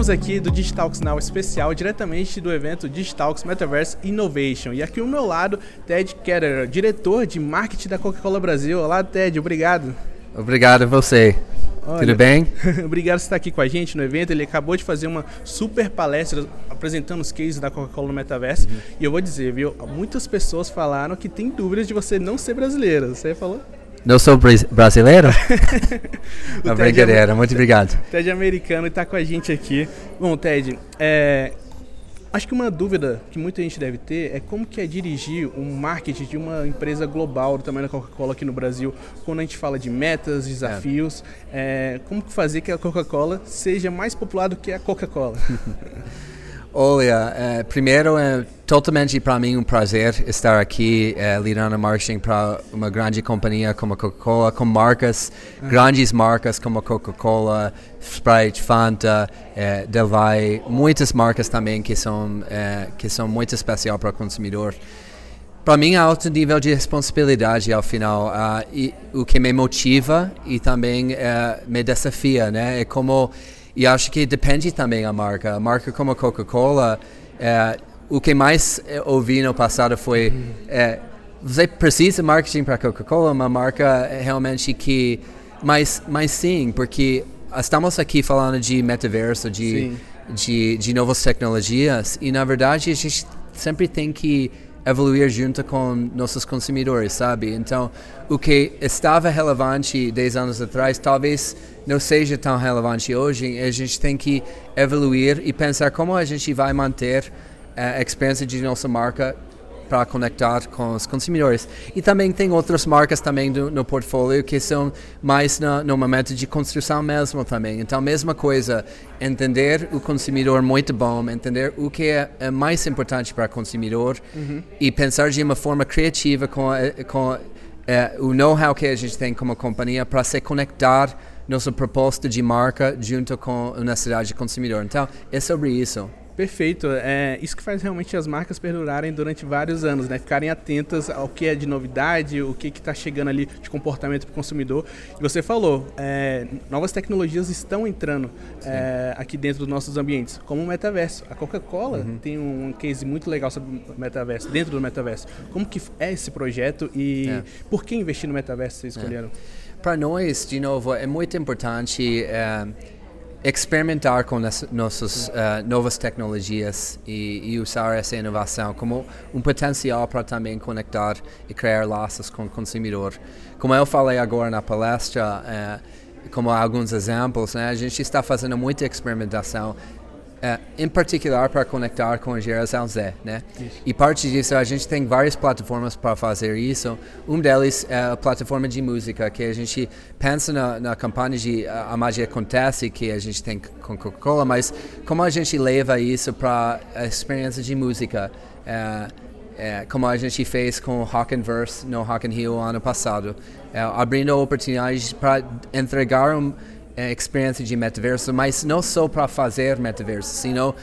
Estamos aqui do Digitalks Now especial, diretamente do evento Digitalks Metaverse Innovation. E aqui ao meu lado, Ted Ketter, diretor de marketing da Coca-Cola Brasil. Olá, Ted, obrigado. Obrigado a você. Olha, Tudo bem? obrigado por estar aqui com a gente no evento. Ele acabou de fazer uma super palestra apresentando os cases da Coca-Cola no Metaverse. Uhum. E eu vou dizer, viu? Muitas pessoas falaram que tem dúvidas de você não ser brasileiro. Você falou? Não sou brasileiro? Uma brincadeira, muito obrigado. Ted americano está com a gente aqui. Bom, Ted, é, acho que uma dúvida que muita gente deve ter é como que é dirigir um marketing de uma empresa global do tamanho da Coca-Cola aqui no Brasil, quando a gente fala de metas, desafios, é. É, como fazer que a Coca-Cola seja mais popular do que a Coca-Cola? Olha, é, primeiro é totalmente para mim um prazer estar aqui é, liderando marketing para uma grande companhia como a Coca-Cola, com marcas, uhum. grandes marcas como a Coca-Cola, Sprite, Fanta, é, Delvay, muitas marcas também que são é, que são muito especial para o consumidor. Para mim, há alto nível de responsabilidade ao final, uh, e o que me motiva e também uh, me desafia, né? É como e acho que depende também a marca. A marca como a Coca-Cola, é, o que mais ouvi no passado foi é, você precisa de marketing para a Coca-Cola, uma marca realmente que mas mas sim, porque estamos aqui falando de metaverso, de de, de novas tecnologias e na verdade a gente sempre tem que evoluir junto com nossos consumidores, sabe? Então, o que estava relevante 10 anos atrás, talvez não seja tão relevante hoje. A gente tem que evoluir e pensar como a gente vai manter a experiência de nossa marca para conectar com os consumidores. E também tem outras marcas também do, no portfólio que são mais no, no, momento de construção mesmo também. Então, mesma coisa, entender o consumidor muito bom, entender o que é, é mais importante para o consumidor uhum. e pensar de uma forma criativa com, com é, o know-how que a gente tem como companhia para se conectar nossa proposta de marca junto com a necessidade do consumidor. Então, é sobre isso. Perfeito. É isso que faz realmente as marcas perdurarem durante vários anos, né? Ficarem atentas ao que é de novidade, o que está chegando ali de comportamento para o consumidor. E você falou, é, novas tecnologias estão entrando é, aqui dentro dos nossos ambientes, como o metaverso. A Coca-Cola uhum. tem um case muito legal sobre o metaverso, dentro do metaverso. Como que é esse projeto e é. por que investir no metaverso vocês escolheram? É. Para nós, de novo, é muito importante é, experimentar com as nossas uh, novas tecnologias e, e, usar essa inovação como um potencial para também conectar e criar laços com o consumidor. Como eu falei agora na palestra, uh, como alguns exemplos, né, a gente está fazendo muita experimentação é, em particular para conectar com a geração Z, né? Isso. E parte disso a gente tem várias plataformas para fazer isso. Um deles é a plataforma de música que a gente pensa na, na campanha de a, a magia acontece que a gente tem com Coca-Cola, mas como a gente leva isso para a experiência de música? É, é, como a gente fez com Rock and Verse no Rock and Rio ano passado, é, abrindo oportunidades para entregar um experiência de metaverso, mas não só para fazer metaverso, sino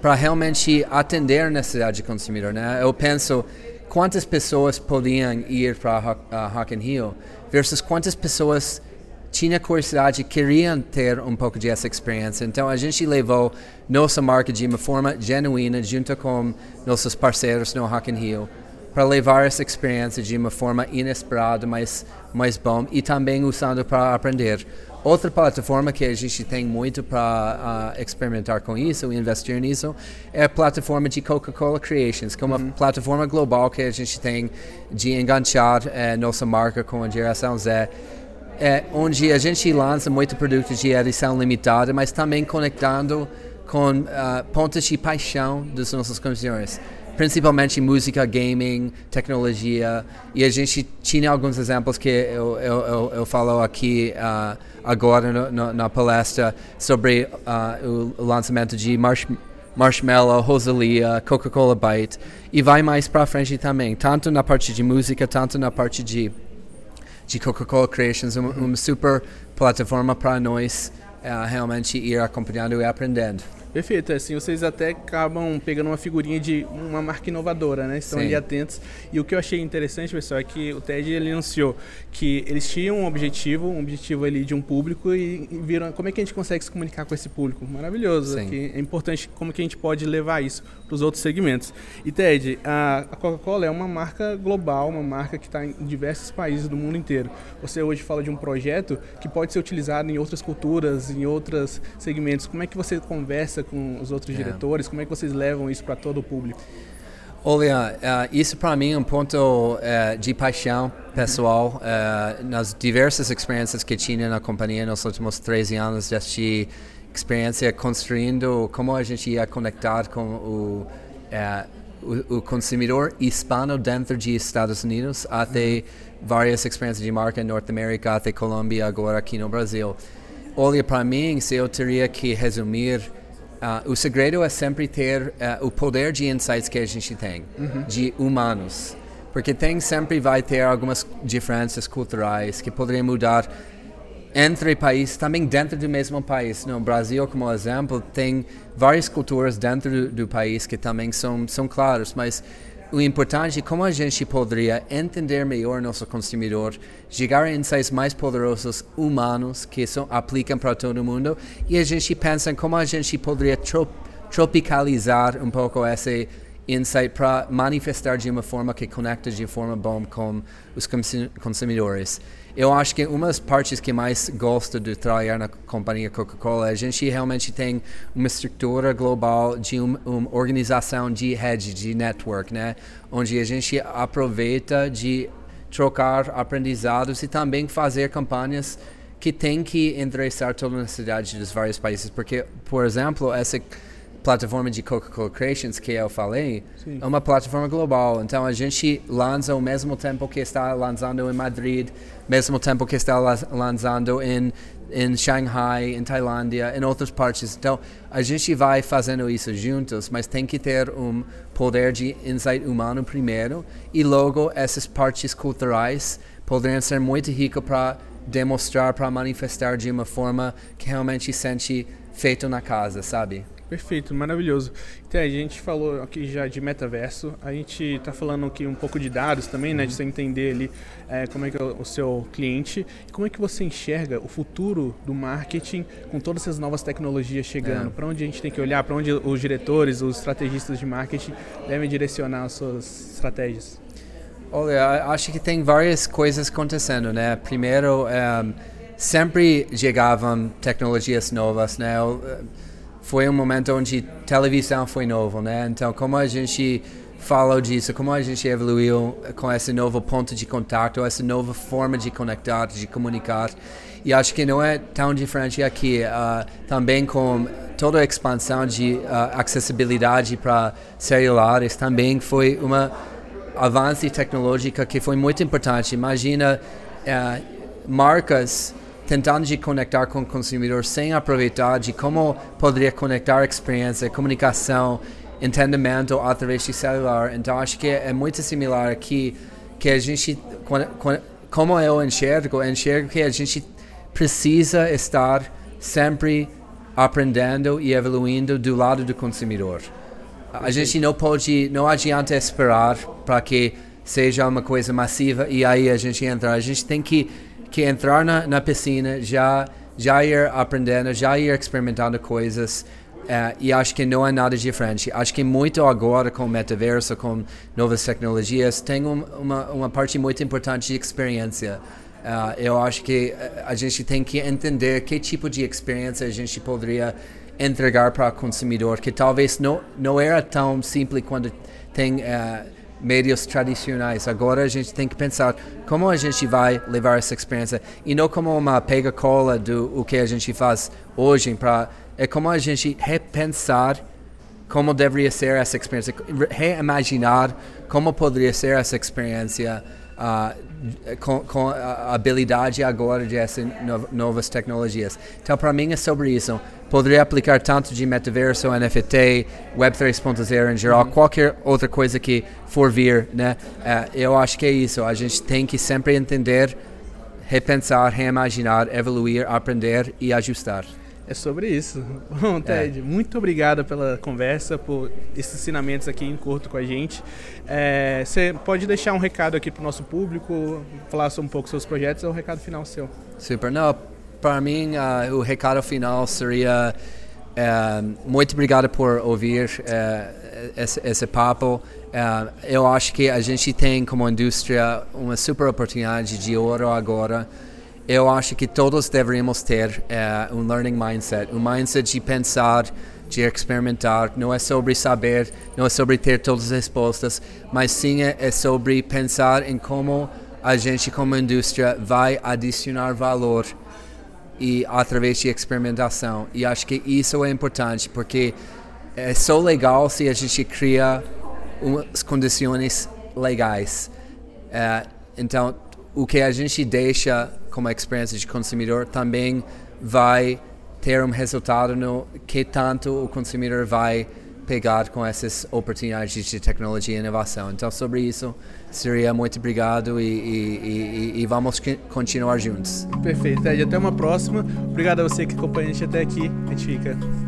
para realmente atender a necessidade do consumidor. Né? Eu penso quantas pessoas podiam ir para uh, Rock in Rio versus quantas pessoas tinham curiosidade e queriam ter um pouco de essa experiência. Então a gente levou nossa marca de uma forma genuína junto com nossos parceiros no Rock in Rio para levar essa experiência de uma forma inesperada, mas mais bom e também usando para aprender. Outra plataforma que a gente tem muito para uh, experimentar com isso, investir nisso, é a plataforma de Coca-Cola Creations, que é uma uhum. plataforma global que a gente tem de enganchar uh, nossa marca com a geração Z. É, onde a gente lança muito produtos de edição limitada, mas também conectando com uh, pontos de paixão dos nossos consumidores principalmente música, gaming, tecnologia. E a gente tinha alguns exemplos que eu, eu, eu, eu falo aqui uh, agora no, no, na palestra sobre uh, o lançamento de Marsh, Marshmallow, Rosalia, Coca-Cola Byte. E vai mais para frente também, tanto na parte de música, tanto na parte de, de Coca-Cola Creations, uma, uma super plataforma para nós uh, realmente ir acompanhando e aprendendo. Perfeito, assim vocês até acabam pegando uma figurinha de uma marca inovadora, né? Estão Sim. ali atentos. E o que eu achei interessante, pessoal, é que o TED ele anunciou que eles tinham um objetivo, um objetivo ali de um público e, viram como é que a gente consegue se comunicar com esse público. Maravilhoso. É importante como que a gente pode levar isso para os outros segmentos. E Ted, a, a Coca-Cola é uma marca global, uma marca que está em diversos países do mundo inteiro. Você hoje fala de um projeto que pode ser utilizado em outras culturas, em outros segmentos. Como é que você conversa com os outros diretores? Como é que vocês levam isso para todo o público? Olha, uh, isso para mim é um ponto uh, de paixão pessoal. Uh, nas diversas experiências que tinha na companhia nos últimos 13 anos, já tive experiência construindo como a gente ia conectar com o, o, o, consumidor hispano dentro de Estados Unidos, até várias experiências de marca em Norte América, até Colômbia, agora aqui no Brasil. Olha, para mim, se eu teria que resumir Uh, o segredo é sempre ter uh, o poder de insights que a gente tem, uhum. de humanos. Porque tem sempre vai ter algumas diferenças culturais que poderiam mudar entre países, também dentro do mesmo país. No Brasil, como exemplo, tem várias culturas dentro do, do país que também são, são claras, mas o importante é como a gente poderia entender melhor nosso consumidor, chegar a insights mais poderosos humanos que são, aplicam para todo mundo e a gente pensa em como a gente poderia trop, tropicalizar um pouco esse insight para manifestar de uma forma que conecta de forma bom com os consumidores. Eu acho que uma das partes que mais gosto de trabalhar na companhia Coca-Cola, a gente realmente tem uma estrutura global de um, uma organização de rede, de network, né? Onde a gente aproveita de trocar aprendizados e também fazer campanhas que tem que interessar toda a cidade dos vários países, porque, por exemplo, essa plataforma de Coca-Cola Creations que eu falei Sim. é uma plataforma global. Então a gente lança ao mesmo tempo que está lançando em Madrid, mesmo tempo que está lançando em em Shanghai, em Tailândia, em outras partes. Então, a gente vai fazendo isso juntos, mas tem que ter um poder de insight humano primeiro e logo essas partes culturais poderiam ser muito ricas para demonstrar, para manifestar de uma forma que realmente sente feito na casa, sabe? Perfeito, maravilhoso. Então, a gente falou aqui já de metaverso, a gente está falando aqui um pouco de dados também, né, de você entender ali é, como é que é o seu cliente e como é que você enxerga o futuro do marketing com todas essas novas tecnologias chegando, é. para onde a gente tem que olhar, para onde os diretores, os estrategistas de marketing devem direcionar as suas estratégias. Olha, acho que tem várias coisas acontecendo, né? Primeiro, um, sempre chegavam tecnologias novas, né? Foi um momento onde televisão foi novo, né? Então, como a gente falou disso, como a gente evoluiu com esse novo ponto de contato, essa nova forma de conectar, de comunicar. E acho que não é tão diferente aqui, uh, também com toda a expansão de uh, acessibilidade para celulares, também foi uma avanço tecnológico que foi muito importante. Imagina uh, marcas tentando de conectar com o consumidor sem aproveitar de como poderia conectar experiência, comunicação, entendimento através de celular. Então acho que é muito similar aqui que a gente como eu enxergo, enxergo que a gente precisa estar sempre aprendendo e evoluindo do lado do consumidor. A gente não pode, não adianta esperar para que seja uma coisa massiva e aí a gente entra. A gente tem que que entrar na, na piscina, já, já ir aprendendo, já ir experimentando coisas. Uh, e acho que não é nada diferente. Acho que muito agora com o metaverso, com novas tecnologias, tem um, uma, uma parte muito importante de experiência. Uh, eu acho que a gente tem que entender que tipo de experiência a gente poderia entregar para o consumidor, que talvez não, não era tão simples quando tem uh, médios tradicionais. Agora a gente tem que pensar como a gente vai levar essa experiência e não como uma pega-cola do o que a gente faz hoje para é como a gente repensar como deveria ser essa experiência, reimaginar como poderia ser essa experiência uh, com, com, a habilidade agora de essas novas tecnologias. Então, para mim é sobre isso poderia aplicar tanto de metaverso, NFT, Web 3.0 em geral, uhum. qualquer outra coisa que for vir, né? Uh, eu acho que é isso. A gente tem que sempre entender, repensar, reimaginar, evoluir, aprender e ajustar. É sobre isso. Bom, Ted, é. muito obrigado pela conversa, por esses ensinamentos aqui em curto com a gente. É, você pode deixar um recado aqui para o nosso público, falar um pouco seus projetos, é o recado final seu. Super. Não, para mim, uh, o recado final seria uh, muito obrigado por ouvir uh, esse, esse, papo. eu acho que a gente tem como indústria uma super oportunidade de ouro agora eu acho que todos deveríamos ter uh, um learning mindset, um mindset de pensar, de experimentar. Não é sobre saber, não é sobre ter todas as respostas, mas sim é, é sobre pensar em como a gente, como indústria, vai adicionar valor e através de experimentação. E acho que isso é importante porque é só legal se a gente cria umas condições legais. Uh, então, o que a gente deixa como experiência de consumidor também vai ter um resultado no que tanto o consumidor vai pegar com essas oportunidades de tecnologia e inovação. Então, sobre isso, seria muito obrigado e, e, e, e vamos continuar juntos. Perfeito, Ed. Até uma próxima. Obrigado a você que acompanha a gente até aqui. A gente fica.